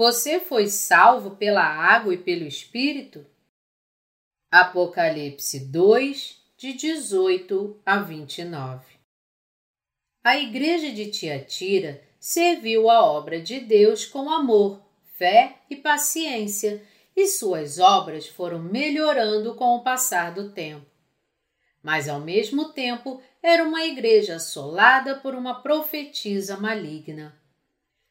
Você foi salvo pela água e pelo Espírito? Apocalipse 2, de 18 a 29 A igreja de Tiatira serviu a obra de Deus com amor, fé e paciência, e suas obras foram melhorando com o passar do tempo. Mas, ao mesmo tempo, era uma igreja assolada por uma profetisa maligna.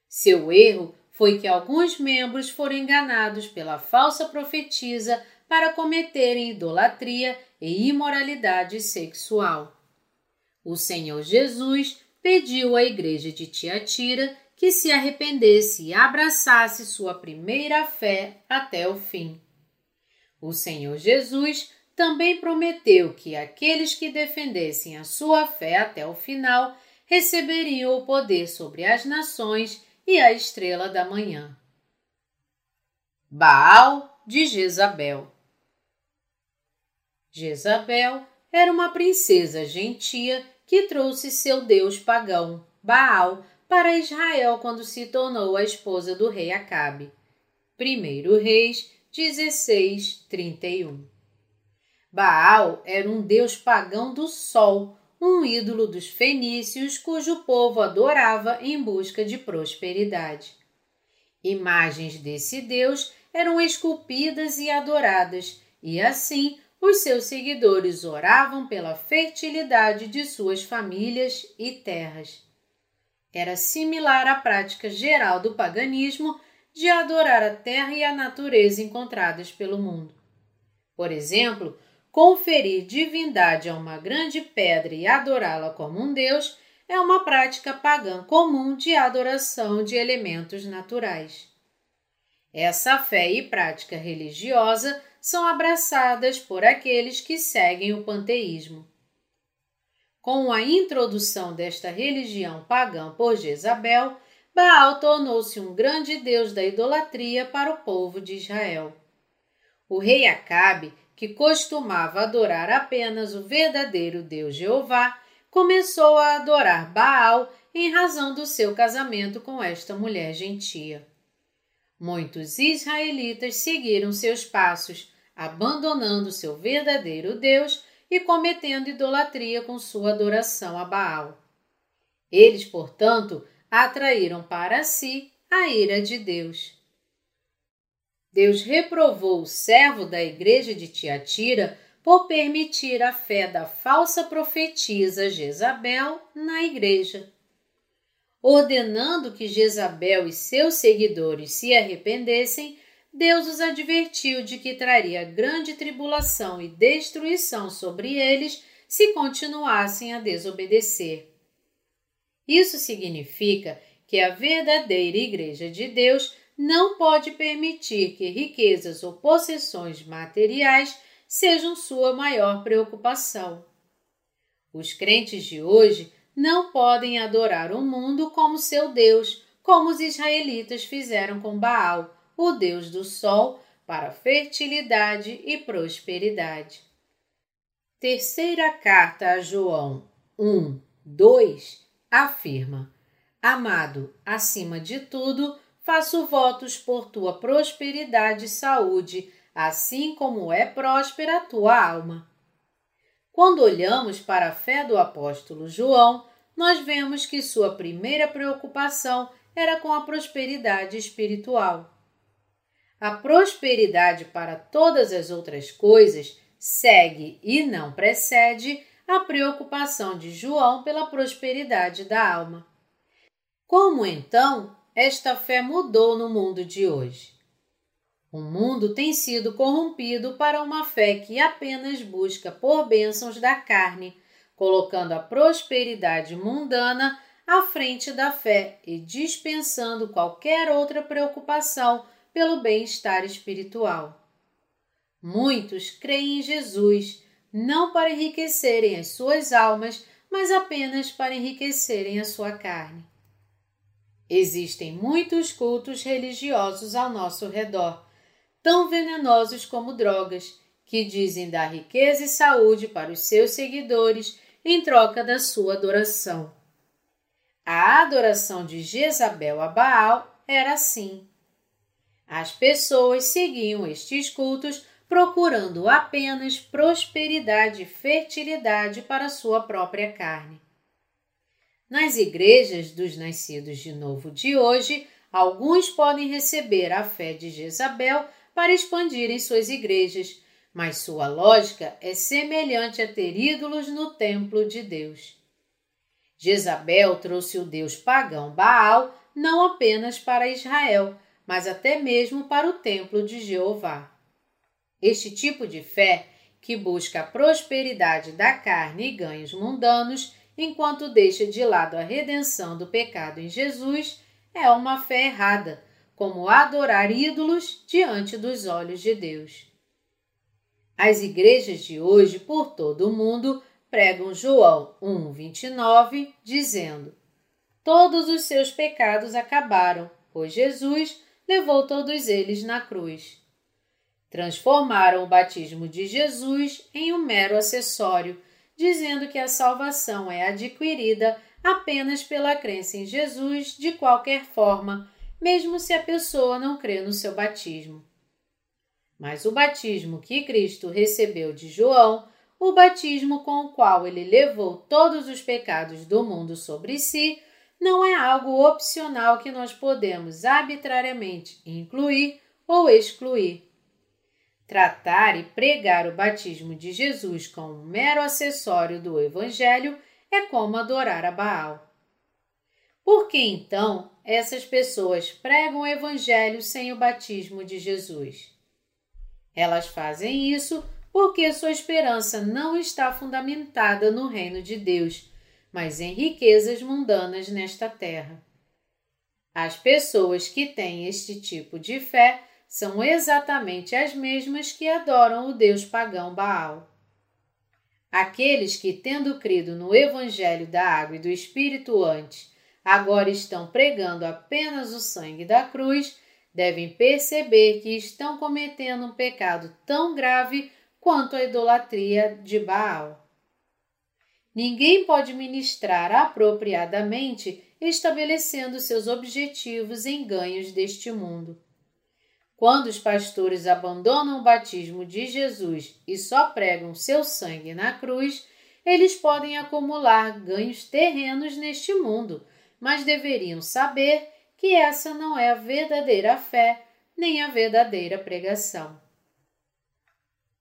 Seu erro foi que alguns membros foram enganados pela falsa profetisa para cometerem idolatria e imoralidade sexual. O Senhor Jesus pediu à igreja de Tiatira que se arrependesse e abraçasse sua primeira fé até o fim. O Senhor Jesus também prometeu que aqueles que defendessem a sua fé até o final receberiam o poder sobre as nações e a estrela da manhã. Baal de Jezabel Jezabel era uma princesa gentia que trouxe seu deus pagão, Baal, para Israel quando se tornou a esposa do rei Acabe. 1 Reis 16, 31 Baal era um deus pagão do sol, um ídolo dos fenícios cujo povo adorava em busca de prosperidade. Imagens desse deus eram esculpidas e adoradas, e assim os seus seguidores oravam pela fertilidade de suas famílias e terras. Era similar à prática geral do paganismo de adorar a terra e a natureza encontradas pelo mundo. Por exemplo, conferir divindade a uma grande pedra e adorá-la como um deus é uma prática pagã comum de adoração de elementos naturais. Essa fé e prática religiosa são abraçadas por aqueles que seguem o panteísmo. Com a introdução desta religião pagã por Jezabel, Baal tornou-se um grande deus da idolatria para o povo de Israel. O rei Acabe, que costumava adorar apenas o verdadeiro Deus Jeová, começou a adorar Baal em razão do seu casamento com esta mulher gentia. Muitos israelitas seguiram seus passos, abandonando seu verdadeiro Deus e cometendo idolatria com sua adoração a Baal. Eles, portanto, atraíram para si a ira de Deus. Deus reprovou o servo da igreja de Tiatira por permitir a fé da falsa profetisa Jezabel na igreja ordenando que Jezabel e seus seguidores se arrependessem, Deus os advertiu de que traria grande tribulação e destruição sobre eles se continuassem a desobedecer. Isso significa que a verdadeira Igreja de Deus não pode permitir que riquezas ou possessões materiais sejam sua maior preocupação. Os crentes de hoje não podem adorar o mundo como seu Deus, como os israelitas fizeram com Baal, o Deus do Sol, para fertilidade e prosperidade. Terceira carta a João 1, 2 afirma: Amado, acima de tudo, faço votos por tua prosperidade e saúde, assim como é próspera a tua alma. Quando olhamos para a fé do apóstolo João, nós vemos que sua primeira preocupação era com a prosperidade espiritual. A prosperidade para todas as outras coisas segue e não precede a preocupação de João pela prosperidade da alma. Como então esta fé mudou no mundo de hoje? O mundo tem sido corrompido para uma fé que apenas busca por bênçãos da carne colocando a prosperidade mundana à frente da fé e dispensando qualquer outra preocupação pelo bem-estar espiritual. Muitos creem em Jesus não para enriquecerem as suas almas, mas apenas para enriquecerem a sua carne. Existem muitos cultos religiosos ao nosso redor, tão venenosos como drogas, que dizem dar riqueza e saúde para os seus seguidores em troca da sua adoração. A adoração de Jezabel a Baal era assim. As pessoas seguiam estes cultos procurando apenas prosperidade e fertilidade para sua própria carne. Nas igrejas dos nascidos de novo de hoje, alguns podem receber a fé de Jezabel para expandirem suas igrejas, mas sua lógica é semelhante a ter ídolos no templo de Deus. Jezabel trouxe o deus pagão Baal não apenas para Israel, mas até mesmo para o templo de Jeová. Este tipo de fé, que busca a prosperidade da carne e ganhos mundanos, enquanto deixa de lado a redenção do pecado em Jesus, é uma fé errada, como adorar ídolos diante dos olhos de Deus. As igrejas de hoje por todo o mundo pregam João 1:29, dizendo: Todos os seus pecados acabaram, pois Jesus levou todos eles na cruz. Transformaram o batismo de Jesus em um mero acessório, dizendo que a salvação é adquirida apenas pela crença em Jesus de qualquer forma, mesmo se a pessoa não crê no seu batismo. Mas o batismo que Cristo recebeu de João, o batismo com o qual ele levou todos os pecados do mundo sobre si, não é algo opcional que nós podemos arbitrariamente incluir ou excluir. Tratar e pregar o batismo de Jesus como um mero acessório do Evangelho é como adorar a Baal. Por que então essas pessoas pregam o Evangelho sem o batismo de Jesus? Elas fazem isso porque sua esperança não está fundamentada no reino de Deus mas em riquezas mundanas nesta terra. As pessoas que têm este tipo de fé são exatamente as mesmas que adoram o deus pagão Baal. Aqueles que, tendo crido no Evangelho da Água e do Espírito antes, agora estão pregando apenas o sangue da cruz, devem perceber que estão cometendo um pecado tão grave quanto a idolatria de Baal. Ninguém pode ministrar apropriadamente estabelecendo seus objetivos em ganhos deste mundo. Quando os pastores abandonam o batismo de Jesus e só pregam seu sangue na cruz, eles podem acumular ganhos terrenos neste mundo, mas deveriam saber que essa não é a verdadeira fé nem a verdadeira pregação.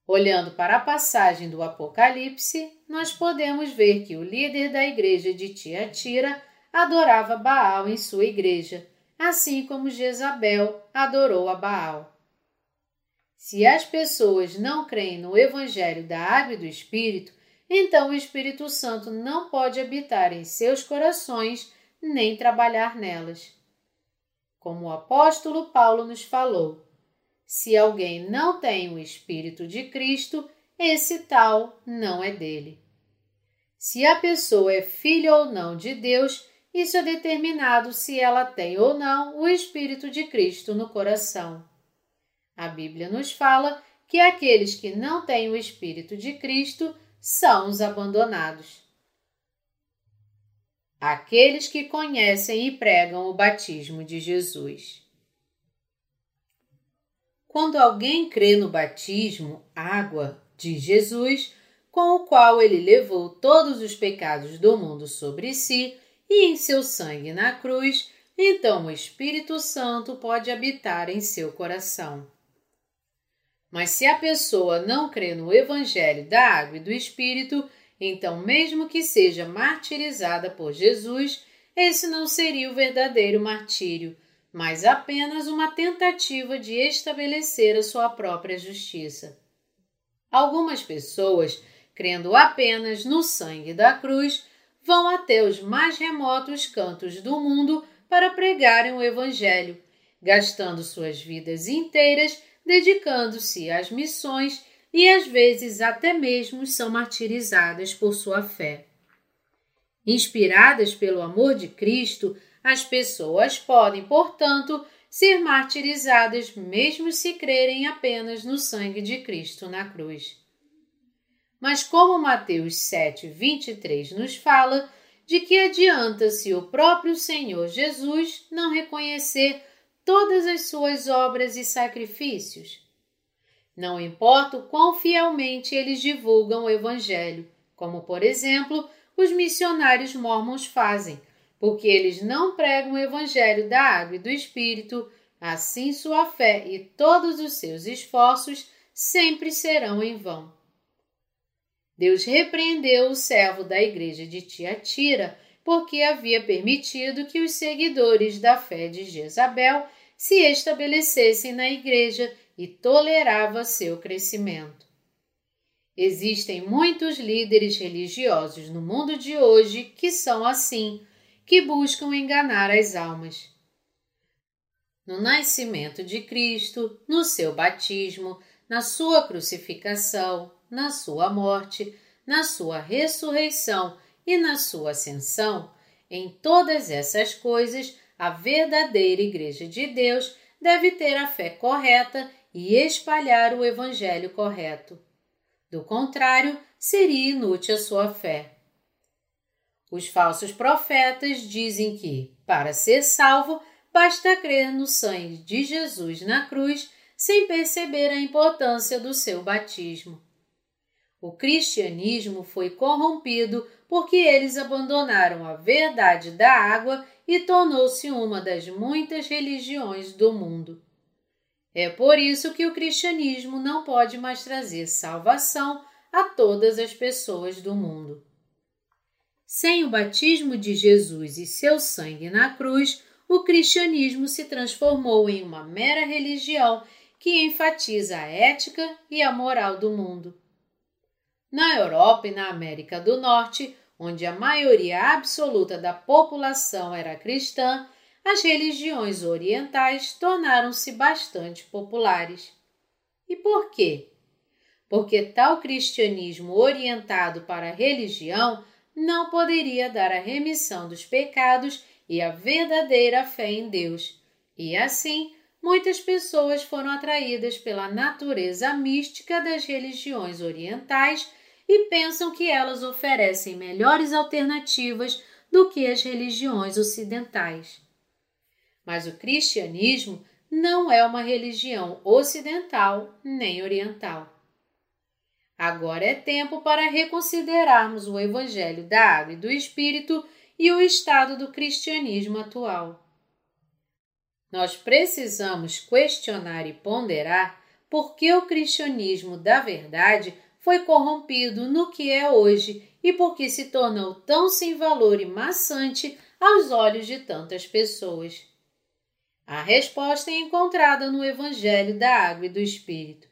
Olhando para a passagem do Apocalipse, nós podemos ver que o líder da igreja de Tiatira adorava Baal em sua igreja, assim como Jezabel adorou a Baal. Se as pessoas não creem no Evangelho da Água e do Espírito, então o Espírito Santo não pode habitar em seus corações nem trabalhar nelas. Como o apóstolo Paulo nos falou, se alguém não tem o Espírito de Cristo, esse tal não é dele. Se a pessoa é filha ou não de Deus, isso é determinado se ela tem ou não o Espírito de Cristo no coração. A Bíblia nos fala que aqueles que não têm o Espírito de Cristo são os abandonados. Aqueles que conhecem e pregam o batismo de Jesus. Quando alguém crê no batismo, água, de Jesus, com o qual ele levou todos os pecados do mundo sobre si e em seu sangue na cruz, então o Espírito Santo pode habitar em seu coração. Mas se a pessoa não crê no Evangelho da Água e do Espírito, então, mesmo que seja martirizada por Jesus, esse não seria o verdadeiro martírio, mas apenas uma tentativa de estabelecer a sua própria justiça. Algumas pessoas, crendo apenas no sangue da cruz, vão até os mais remotos cantos do mundo para pregarem o Evangelho, gastando suas vidas inteiras dedicando-se às missões e às vezes até mesmo são martirizadas por sua fé. Inspiradas pelo amor de Cristo, as pessoas podem, portanto, ser martirizadas mesmo se crerem apenas no sangue de Cristo na cruz. Mas como Mateus 7, 23 nos fala, de que adianta se o próprio Senhor Jesus não reconhecer todas as suas obras e sacrifícios? Não importa o quão fielmente eles divulgam o Evangelho, como, por exemplo, os missionários mormons fazem, porque eles não pregam o Evangelho da água e do Espírito, assim sua fé e todos os seus esforços sempre serão em vão. Deus repreendeu o servo da igreja de Tiatira porque havia permitido que os seguidores da fé de Jezabel se estabelecessem na igreja e tolerava seu crescimento. Existem muitos líderes religiosos no mundo de hoje que são assim, que buscam enganar as almas. No nascimento de Cristo, no seu batismo, na sua crucificação, na sua morte, na sua ressurreição e na sua ascensão, em todas essas coisas, a verdadeira Igreja de Deus deve ter a fé correta e espalhar o Evangelho correto. Do contrário, seria inútil a sua fé. Os falsos profetas dizem que, para ser salvo, basta crer no sangue de Jesus na cruz sem perceber a importância do seu batismo. O cristianismo foi corrompido porque eles abandonaram a verdade da água e tornou-se uma das muitas religiões do mundo. É por isso que o cristianismo não pode mais trazer salvação a todas as pessoas do mundo. Sem o batismo de Jesus e seu sangue na cruz, o cristianismo se transformou em uma mera religião que enfatiza a ética e a moral do mundo. Na Europa e na América do Norte, onde a maioria absoluta da população era cristã, as religiões orientais tornaram-se bastante populares. E por quê? Porque tal cristianismo orientado para a religião não poderia dar a remissão dos pecados e a verdadeira fé em Deus. E assim, muitas pessoas foram atraídas pela natureza mística das religiões orientais e pensam que elas oferecem melhores alternativas do que as religiões ocidentais. Mas o cristianismo não é uma religião ocidental nem oriental. Agora é tempo para reconsiderarmos o Evangelho da Água e do Espírito e o estado do cristianismo atual. Nós precisamos questionar e ponderar por que o cristianismo da verdade foi corrompido no que é hoje e por que se tornou tão sem valor e maçante aos olhos de tantas pessoas. A resposta é encontrada no Evangelho da Água e do Espírito.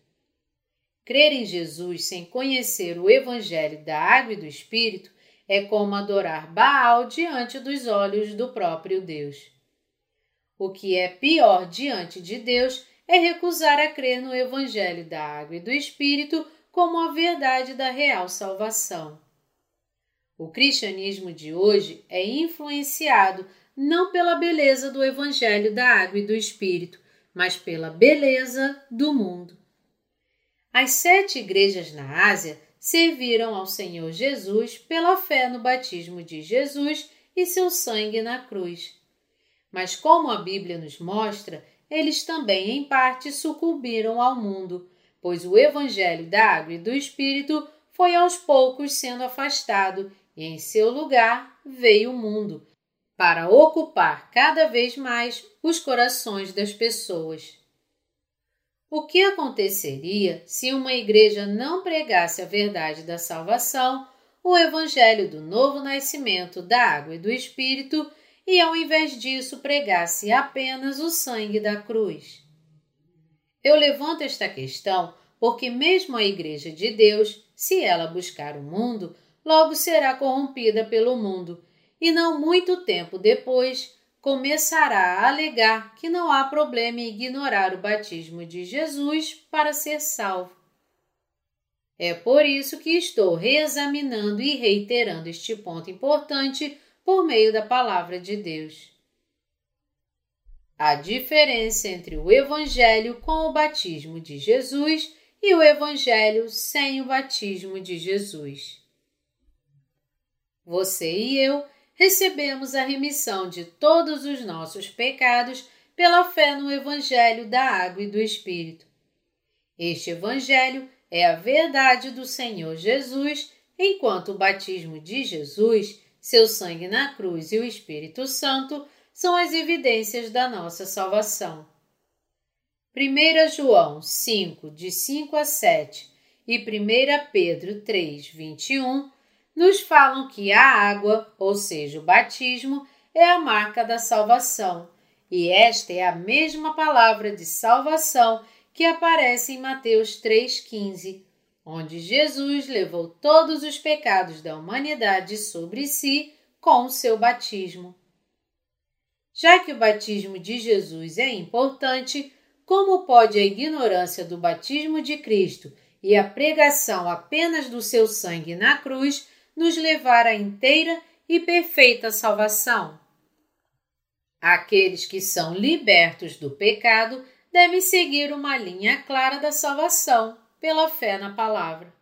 Crer em Jesus sem conhecer o Evangelho da Água e do Espírito é como adorar Baal diante dos olhos do próprio Deus. O que é pior diante de Deus é recusar a crer no Evangelho da Água e do Espírito como a verdade da real salvação. O cristianismo de hoje é influenciado não pela beleza do Evangelho da Água e do Espírito, mas pela beleza do mundo. As sete igrejas na Ásia serviram ao Senhor Jesus pela fé no batismo de Jesus e seu sangue na cruz. Mas, como a Bíblia nos mostra, eles também, em parte, sucumbiram ao mundo pois o Evangelho da Água e do Espírito foi aos poucos sendo afastado e em seu lugar veio o mundo, para ocupar cada vez mais os corações das pessoas. O que aconteceria se uma igreja não pregasse a verdade da salvação, o evangelho do novo nascimento da água e do espírito, e ao invés disso pregasse apenas o sangue da cruz? Eu levanto esta questão porque, mesmo a Igreja de Deus, se ela buscar o mundo, logo será corrompida pelo mundo, e não muito tempo depois começará a alegar que não há problema em ignorar o batismo de Jesus para ser salvo. É por isso que estou reexaminando e reiterando este ponto importante por meio da Palavra de Deus. A diferença entre o Evangelho com o batismo de Jesus e o Evangelho sem o batismo de Jesus. Você e eu recebemos a remissão de todos os nossos pecados pela fé no Evangelho da Água e do Espírito. Este Evangelho é a verdade do Senhor Jesus, enquanto o batismo de Jesus, seu sangue na cruz e o Espírito Santo são as evidências da nossa salvação. 1 João 5, de 5 a 7 e 1 Pedro 3, 21 nos falam que a água, ou seja, o batismo, é a marca da salvação, e esta é a mesma palavra de salvação que aparece em Mateus 3,15, onde Jesus levou todos os pecados da humanidade sobre si com o seu batismo. Já que o batismo de Jesus é importante, como pode a ignorância do batismo de Cristo e a pregação apenas do seu sangue na cruz nos levar à inteira e perfeita salvação? Aqueles que são libertos do pecado devem seguir uma linha clara da salvação pela fé na palavra.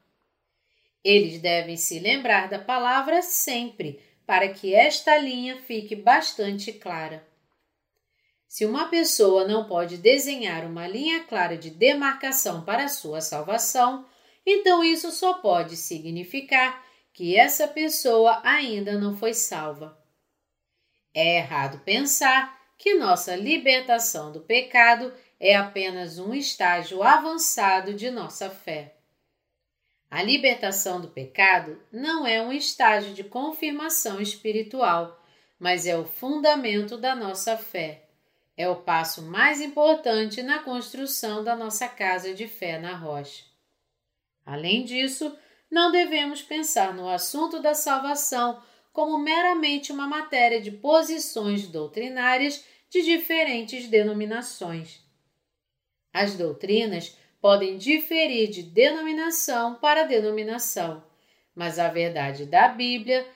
Eles devem se lembrar da palavra sempre, para que esta linha fique bastante clara. Se uma pessoa não pode desenhar uma linha clara de demarcação para sua salvação, então isso só pode significar que essa pessoa ainda não foi salva. É errado pensar que nossa libertação do pecado é apenas um estágio avançado de nossa fé. A libertação do pecado não é um estágio de confirmação espiritual, mas é o fundamento da nossa fé. É o passo mais importante na construção da nossa casa de fé na rocha. Além disso, não devemos pensar no assunto da salvação como meramente uma matéria de posições doutrinárias de diferentes denominações. As doutrinas podem diferir de denominação para denominação, mas a verdade da Bíblia,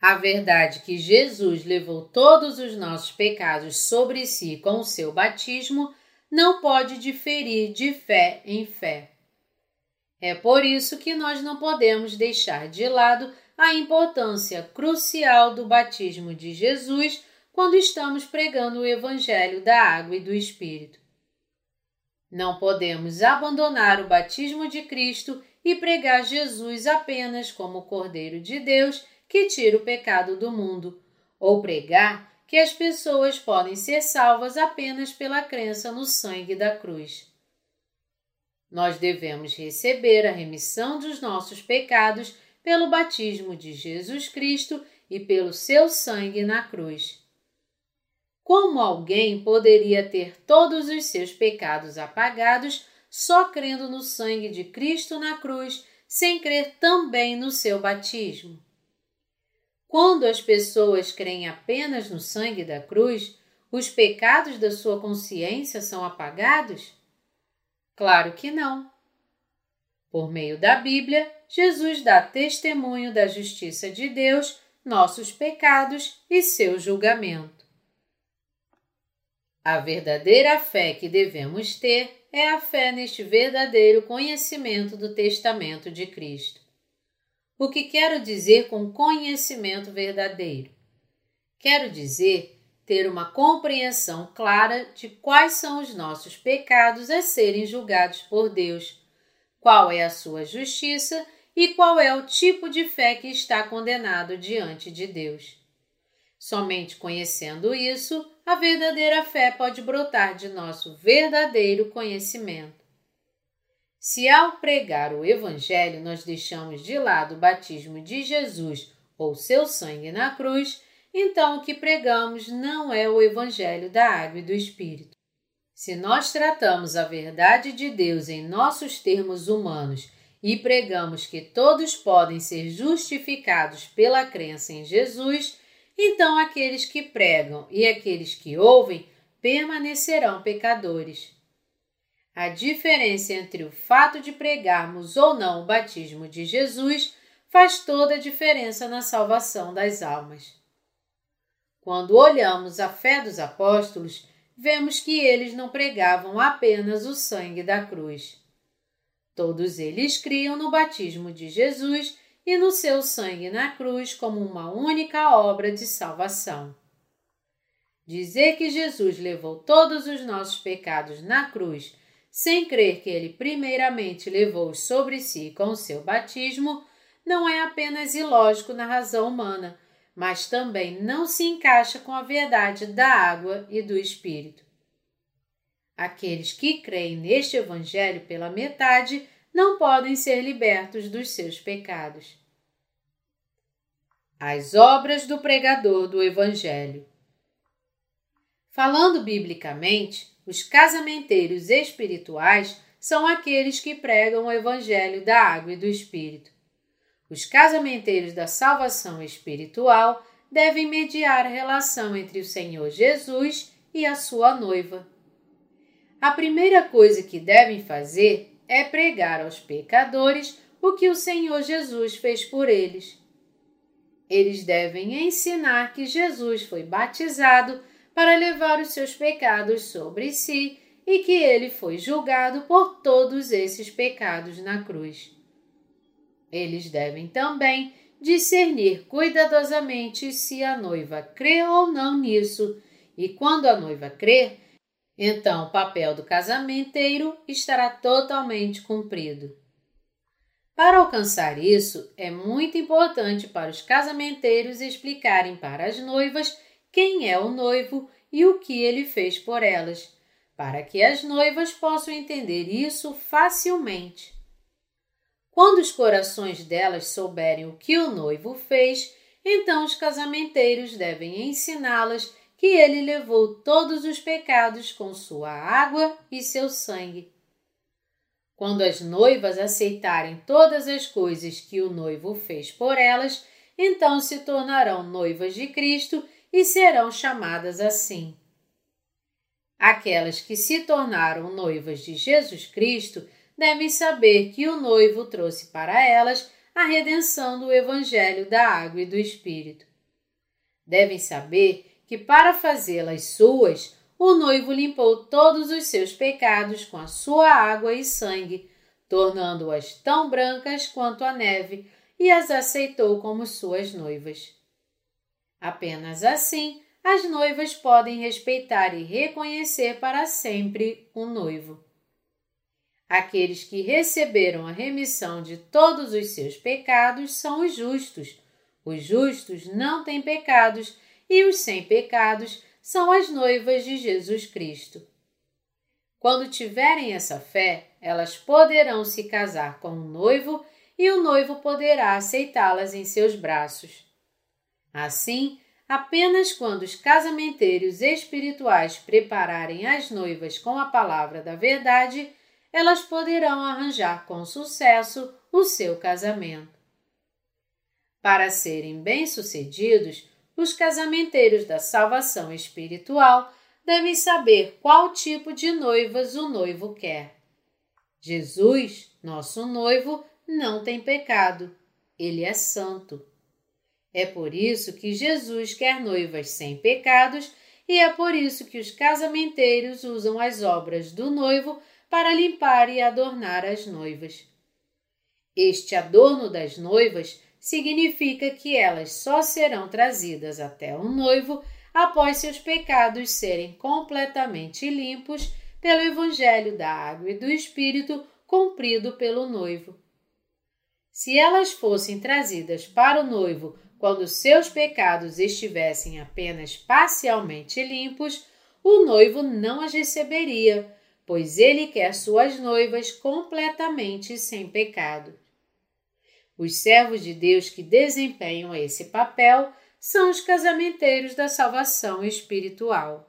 a verdade que Jesus levou todos os nossos pecados sobre si com o seu batismo, não pode diferir de fé em fé. É por isso que nós não podemos deixar de lado a importância crucial do batismo de Jesus quando estamos pregando o Evangelho da Água e do Espírito. Não podemos abandonar o batismo de Cristo e pregar Jesus apenas como o Cordeiro de Deus que tira o pecado do mundo, ou pregar que as pessoas podem ser salvas apenas pela crença no sangue da cruz. Nós devemos receber a remissão dos nossos pecados pelo batismo de Jesus Cristo e pelo seu sangue na cruz. Como alguém poderia ter todos os seus pecados apagados só crendo no sangue de Cristo na cruz, sem crer também no seu batismo? Quando as pessoas creem apenas no sangue da cruz, os pecados da sua consciência são apagados? Claro que não. Por meio da Bíblia, Jesus dá testemunho da justiça de Deus, nossos pecados e seu julgamento. A verdadeira fé que devemos ter é a fé neste verdadeiro conhecimento do testamento de Cristo. O que quero dizer com conhecimento verdadeiro? Quero dizer ter uma compreensão clara de quais são os nossos pecados a serem julgados por Deus, qual é a sua justiça e qual é o tipo de fé que está condenado diante de Deus. Somente conhecendo isso, a verdadeira fé pode brotar de nosso verdadeiro conhecimento. Se ao pregar o Evangelho nós deixamos de lado o batismo de Jesus ou seu sangue na cruz, então o que pregamos não é o Evangelho da Água e do Espírito. Se nós tratamos a verdade de Deus em nossos termos humanos e pregamos que todos podem ser justificados pela crença em Jesus, então aqueles que pregam e aqueles que ouvem permanecerão pecadores. A diferença entre o fato de pregarmos ou não o batismo de Jesus faz toda a diferença na salvação das almas. Quando olhamos a fé dos apóstolos, vemos que eles não pregavam apenas o sangue da cruz. Todos eles criam no batismo de Jesus e no seu sangue na cruz como uma única obra de salvação. Dizer que Jesus levou todos os nossos pecados na cruz, sem crer que ele primeiramente levou-os sobre si com o seu batismo, não é apenas ilógico na razão humana, mas também não se encaixa com a verdade da água e do Espírito. Aqueles que creem neste Evangelho pela metade não podem ser libertos dos seus pecados. As obras do pregador do Evangelho. Falando biblicamente, os casamenteiros espirituais são aqueles que pregam o Evangelho da água e do Espírito. Os casamenteiros da salvação espiritual devem mediar a relação entre o Senhor Jesus e a sua noiva. A primeira coisa que devem fazer é pregar aos pecadores o que o Senhor Jesus fez por eles. Eles devem ensinar que Jesus foi batizado para levar os seus pecados sobre si e que ele foi julgado por todos esses pecados na cruz. Eles devem também discernir cuidadosamente se a noiva crê ou não nisso, e quando a noiva crer, então o papel do casamenteiro estará totalmente cumprido. Para alcançar isso, é muito importante para os casamenteiros explicarem para as noivas quem é o noivo e o que ele fez por elas, para que as noivas possam entender isso facilmente. Quando os corações delas souberem o que o noivo fez, então os casamenteiros devem ensiná-las que ele levou todos os pecados com sua água e seu sangue. Quando as noivas aceitarem todas as coisas que o noivo fez por elas, então se tornarão noivas de Cristo e serão chamadas assim. Aquelas que se tornaram noivas de Jesus Cristo devem saber que o noivo trouxe para elas a redenção do Evangelho da Água e do Espírito. Devem saber que, para fazê-las suas, o noivo limpou todos os seus pecados com a sua água e sangue, tornando-as tão brancas quanto a neve, e as aceitou como suas noivas. Apenas assim as noivas podem respeitar e reconhecer para sempre o noivo. Aqueles que receberam a remissão de todos os seus pecados são os justos. Os justos não têm pecados e os sem pecados são as noivas de Jesus Cristo. Quando tiverem essa fé, elas poderão se casar com o noivo e o noivo poderá aceitá-las em seus braços. Assim, apenas quando os casamenteiros espirituais prepararem as noivas com a palavra da verdade, elas poderão arranjar com sucesso o seu casamento. Para serem bem-sucedidos, os casamenteiros da salvação espiritual devem saber qual tipo de noivas o noivo quer. Jesus, nosso noivo, não tem pecado, ele é santo. É por isso que Jesus quer noivas sem pecados e é por isso que os casamenteiros usam as obras do noivo para limpar e adornar as noivas. Este adorno das noivas significa que elas só serão trazidas até o noivo após seus pecados serem completamente limpos pelo Evangelho da Água e do Espírito cumprido pelo noivo. Se elas fossem trazidas para o noivo quando seus pecados estivessem apenas parcialmente limpos, o noivo não as receberia pois ele quer suas noivas completamente sem pecado. Os servos de Deus que desempenham esse papel são os casamenteiros da salvação espiritual.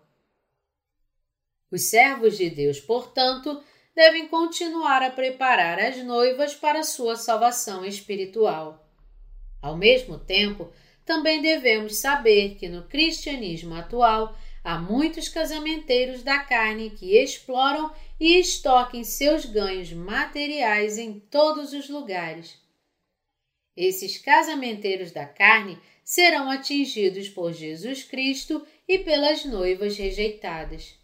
Os servos de Deus, portanto, devem continuar a preparar as noivas para sua salvação espiritual. Ao mesmo tempo, também devemos saber que no cristianismo atual Há muitos casamenteiros da carne que exploram e estoquem seus ganhos materiais em todos os lugares. Esses casamenteiros da carne serão atingidos por Jesus Cristo e pelas noivas rejeitadas.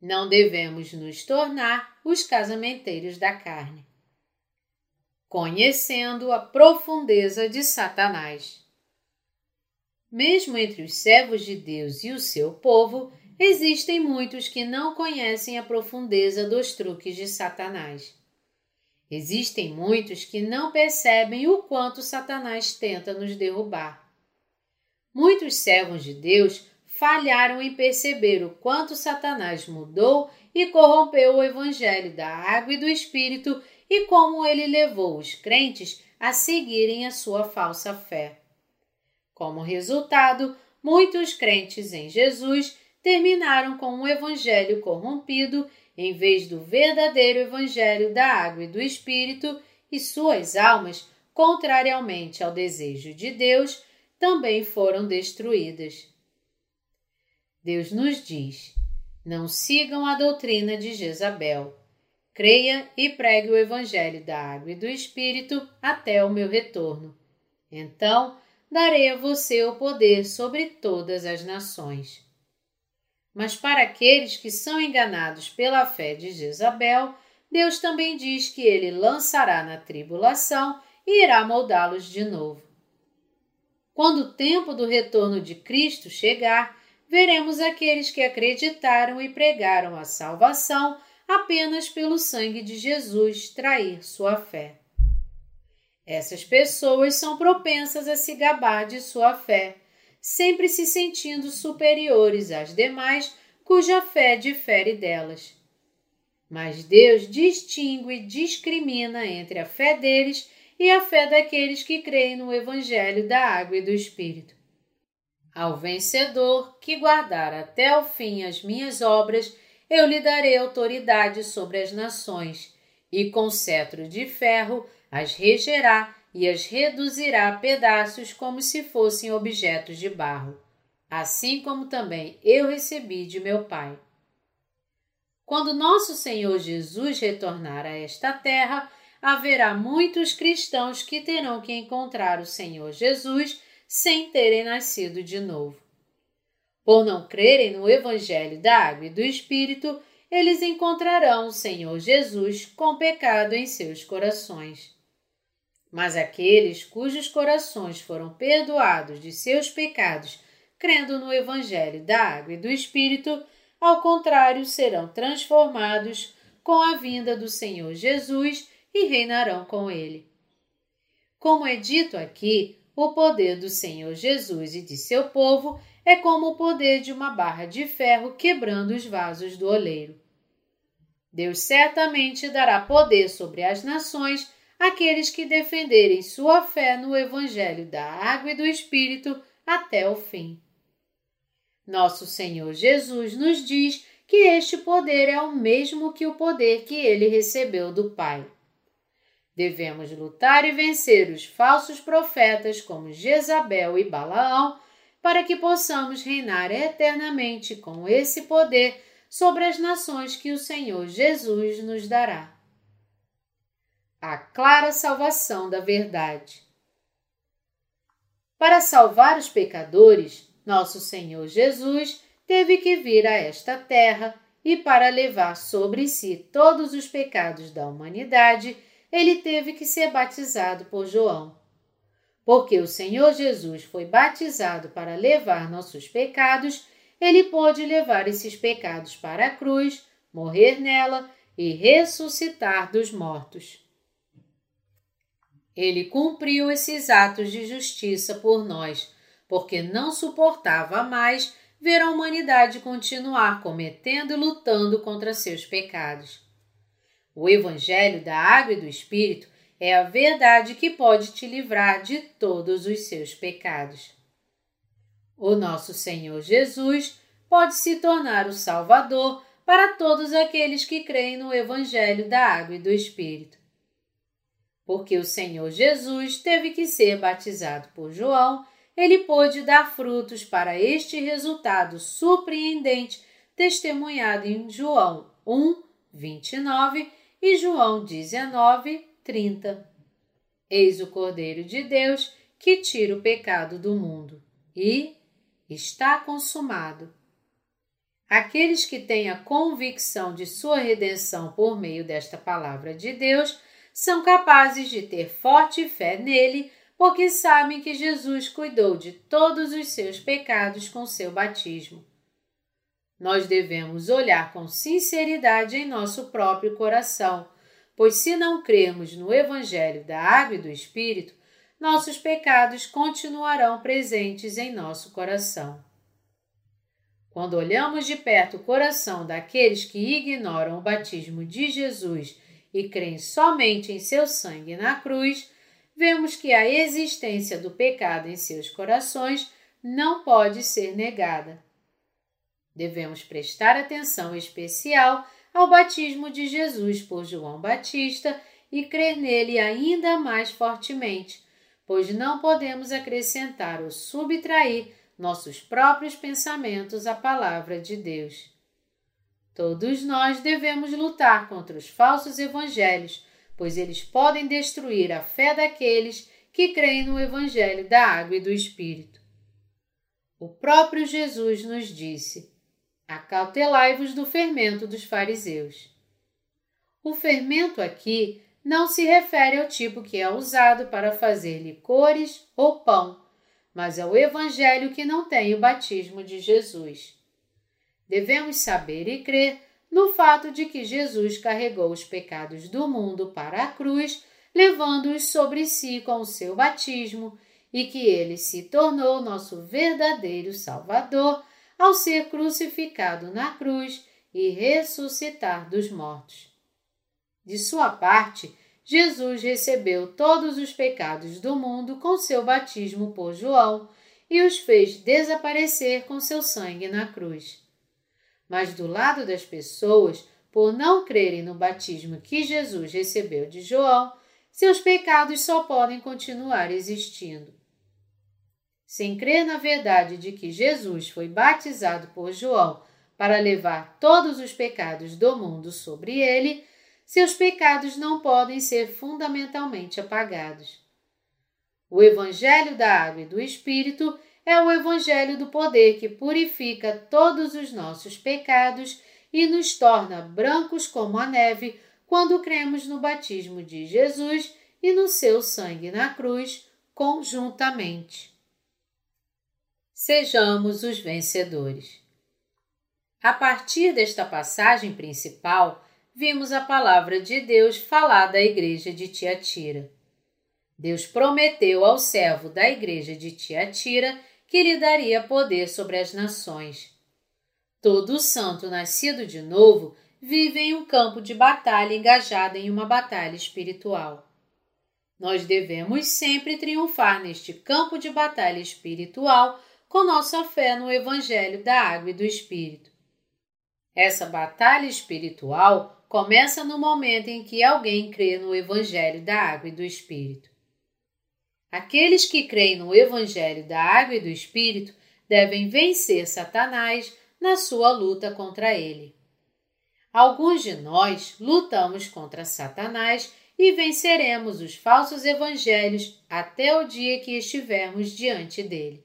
Não devemos nos tornar os casamenteiros da carne. Conhecendo a profundeza de Satanás. Mesmo entre os servos de Deus e o seu povo, existem muitos que não conhecem a profundeza dos truques de Satanás. Existem muitos que não percebem o quanto Satanás tenta nos derrubar. Muitos servos de Deus falharam em perceber o quanto Satanás mudou e corrompeu o Evangelho da água e do Espírito e como ele levou os crentes a seguirem a sua falsa fé. Como resultado, muitos crentes em Jesus terminaram com um evangelho corrompido em vez do verdadeiro evangelho da água e do Espírito, e suas almas, contrariamente ao desejo de Deus, também foram destruídas. Deus nos diz: não sigam a doutrina de Jezabel. Creia e pregue o evangelho da água e do Espírito até o meu retorno. Então, darei a você o poder sobre todas as nações. Mas para aqueles que são enganados pela fé de Jezabel, Deus também diz que ele lançará na tribulação e irá moldá-los de novo. Quando o tempo do retorno de Cristo chegar, veremos aqueles que acreditaram e pregaram a salvação apenas pelo sangue de Jesus trair sua fé. Essas pessoas são propensas a se gabar de sua fé, sempre se sentindo superiores às demais cuja fé difere delas. Mas Deus distingue e discrimina entre a fé deles e a fé daqueles que creem no Evangelho da Água e do Espírito. Ao vencedor que guardar até o fim as minhas obras, eu lhe darei autoridade sobre as nações, e com cetro de ferro as regerá e as reduzirá a pedaços como se fossem objetos de barro, assim como também eu recebi de meu Pai. Quando nosso Senhor Jesus retornar a esta terra, haverá muitos cristãos que terão que encontrar o Senhor Jesus sem terem nascido de novo. Por não crerem no Evangelho da Água e do Espírito, eles encontrarão o Senhor Jesus com pecado em seus corações. Mas aqueles cujos corações foram perdoados de seus pecados, crendo no Evangelho da Água e do Espírito, ao contrário, serão transformados com a vinda do Senhor Jesus e reinarão com ele. Como é dito aqui, o poder do Senhor Jesus e de seu povo é como o poder de uma barra de ferro quebrando os vasos do oleiro. Deus certamente dará poder sobre as nações àqueles que defenderem sua fé no Evangelho da Água e do Espírito até o fim. Nosso Senhor Jesus nos diz que este poder é o mesmo que o poder que ele recebeu do Pai. Devemos lutar e vencer os falsos profetas como Jezabel e Balaão para que possamos reinar eternamente com esse poder sobre as nações que o Senhor Jesus nos dará. A clara salvação da verdade. Para salvar os pecadores, nosso Senhor Jesus teve que vir a esta terra e, para levar sobre si todos os pecados da humanidade, ele teve que ser batizado por João. Porque o Senhor Jesus foi batizado para levar nossos pecados, ele pôde levar esses pecados para a cruz, morrer nela e ressuscitar dos mortos. Ele cumpriu esses atos de justiça por nós, porque não suportava mais ver a humanidade continuar cometendo e lutando contra seus pecados. O Evangelho da Água e do Espírito é a verdade que pode te livrar de todos os seus pecados. O nosso Senhor Jesus pode se tornar o Salvador para todos aqueles que creem no Evangelho da Água e do Espírito. Porque o Senhor Jesus teve que ser batizado por João, ele pôde dar frutos para este resultado surpreendente testemunhado em João 1, 29 e João 19, 30. Eis o Cordeiro de Deus que tira o pecado do mundo. E está consumado. Aqueles que têm a convicção de sua redenção por meio desta palavra de Deus são capazes de ter forte fé nele porque sabem que Jesus cuidou de todos os seus pecados com seu batismo. Nós devemos olhar com sinceridade em nosso próprio coração, pois se não crermos no Evangelho da Água e do Espírito, nossos pecados continuarão presentes em nosso coração. Quando olhamos de perto o coração daqueles que ignoram o batismo de Jesus e creem somente em seu sangue na cruz, vemos que a existência do pecado em seus corações não pode ser negada. Devemos prestar atenção especial ao batismo de Jesus por João Batista e crer nele ainda mais fortemente, pois não podemos acrescentar ou subtrair nossos próprios pensamentos à palavra de Deus. Todos nós devemos lutar contra os falsos evangelhos, pois eles podem destruir a fé daqueles que creem no evangelho da água e do Espírito. O próprio Jesus nos disse: Acautelai-vos do fermento dos fariseus. O fermento aqui não se refere ao tipo que é usado para fazer licores ou pão, mas ao evangelho que não tem o batismo de Jesus. Devemos saber e crer no fato de que Jesus carregou os pecados do mundo para a cruz, levando-os sobre si com o seu batismo, e que ele se tornou nosso verdadeiro Salvador ao ser crucificado na cruz e ressuscitar dos mortos. De sua parte, Jesus recebeu todos os pecados do mundo com seu batismo por João e os fez desaparecer com seu sangue na cruz. Mas do lado das pessoas, por não crerem no batismo que Jesus recebeu de João, seus pecados só podem continuar existindo. Sem crer na verdade de que Jesus foi batizado por João para levar todos os pecados do mundo sobre ele, seus pecados não podem ser fundamentalmente apagados. O Evangelho da Água e do Espírito é o Evangelho do poder que purifica todos os nossos pecados e nos torna brancos como a neve quando cremos no batismo de Jesus e no seu sangue na cruz conjuntamente sejamos os vencedores. A partir desta passagem principal, vimos a palavra de Deus falada à igreja de Tiatira. Deus prometeu ao servo da igreja de Tiatira que lhe daria poder sobre as nações. Todo santo nascido de novo vive em um campo de batalha engajado em uma batalha espiritual. Nós devemos sempre triunfar neste campo de batalha espiritual com nossa fé no Evangelho da Água e do Espírito. Essa batalha espiritual começa no momento em que alguém crê no Evangelho da Água e do Espírito. Aqueles que creem no Evangelho da Água e do Espírito devem vencer Satanás na sua luta contra ele. Alguns de nós lutamos contra Satanás e venceremos os falsos evangelhos até o dia que estivermos diante dele.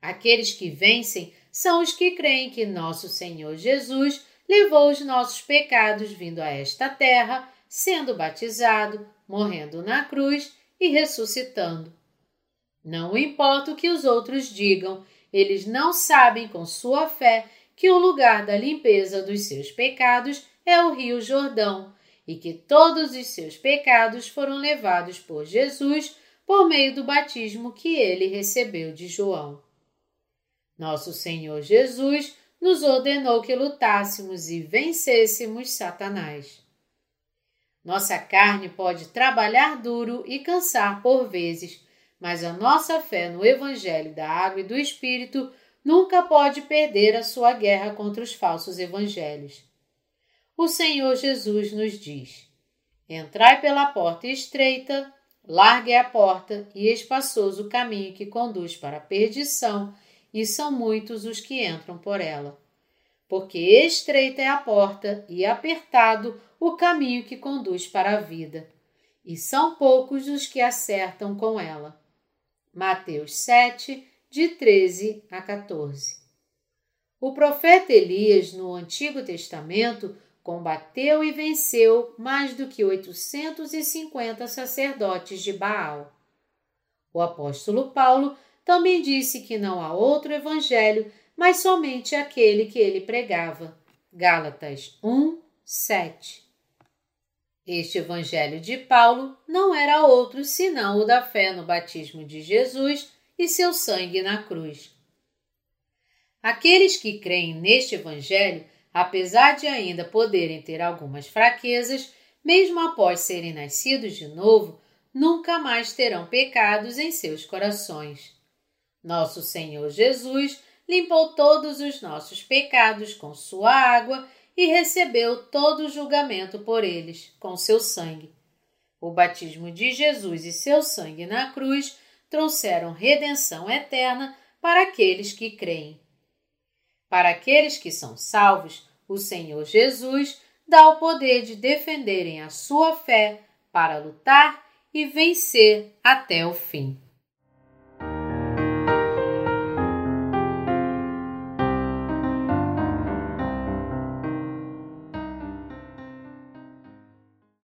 Aqueles que vencem são os que creem que nosso Senhor Jesus levou os nossos pecados vindo a esta terra, sendo batizado, morrendo na cruz e ressuscitando. Não importa o que os outros digam, eles não sabem com sua fé que o lugar da limpeza dos seus pecados é o Rio Jordão e que todos os seus pecados foram levados por Jesus por meio do batismo que ele recebeu de João. Nosso Senhor Jesus nos ordenou que lutássemos e vencêssemos Satanás. Nossa carne pode trabalhar duro e cansar por vezes, mas a nossa fé no Evangelho da Água e do Espírito nunca pode perder a sua guerra contra os falsos evangelhos. O Senhor Jesus nos diz: Entrai pela porta estreita, larga é a porta e espaçoso o caminho que conduz para a perdição e são muitos os que entram por ela. Porque estreita é a porta e apertado o caminho que conduz para a vida, e são poucos os que acertam com ela. Mateus 7, de 13 a 14. O profeta Elias, no Antigo Testamento, combateu e venceu mais do que 850 sacerdotes de Baal. O apóstolo Paulo também disse que não há outro evangelho, mas somente aquele que ele pregava. Gálatas 1, 7. Este evangelho de Paulo não era outro senão o da fé no batismo de Jesus e seu sangue na cruz. Aqueles que creem neste evangelho, apesar de ainda poderem ter algumas fraquezas, mesmo após serem nascidos de novo, nunca mais terão pecados em seus corações. Nosso Senhor Jesus limpou todos os nossos pecados com sua água e recebeu todo o julgamento por eles, com seu sangue. O batismo de Jesus e seu sangue na cruz trouxeram redenção eterna para aqueles que creem. Para aqueles que são salvos, o Senhor Jesus dá o poder de defenderem a sua fé para lutar e vencer até o fim.